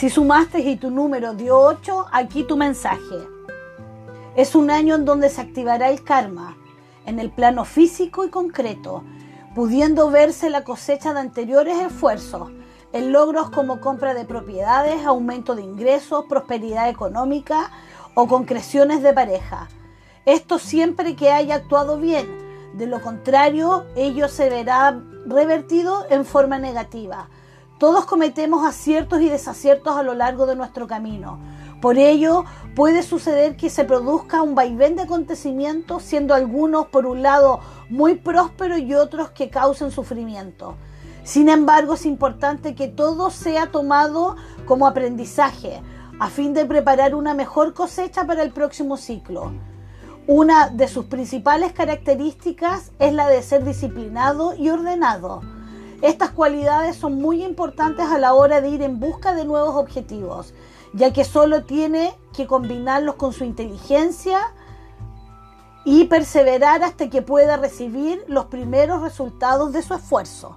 Si sumaste y tu número dio 8, aquí tu mensaje. Es un año en donde se activará el karma, en el plano físico y concreto, pudiendo verse la cosecha de anteriores esfuerzos, en logros como compra de propiedades, aumento de ingresos, prosperidad económica o concreciones de pareja. Esto siempre que haya actuado bien, de lo contrario, ello se verá revertido en forma negativa. Todos cometemos aciertos y desaciertos a lo largo de nuestro camino. Por ello, puede suceder que se produzca un vaivén de acontecimientos, siendo algunos, por un lado, muy prósperos y otros que causen sufrimiento. Sin embargo, es importante que todo sea tomado como aprendizaje, a fin de preparar una mejor cosecha para el próximo ciclo. Una de sus principales características es la de ser disciplinado y ordenado. Estas cualidades son muy importantes a la hora de ir en busca de nuevos objetivos, ya que solo tiene que combinarlos con su inteligencia y perseverar hasta que pueda recibir los primeros resultados de su esfuerzo.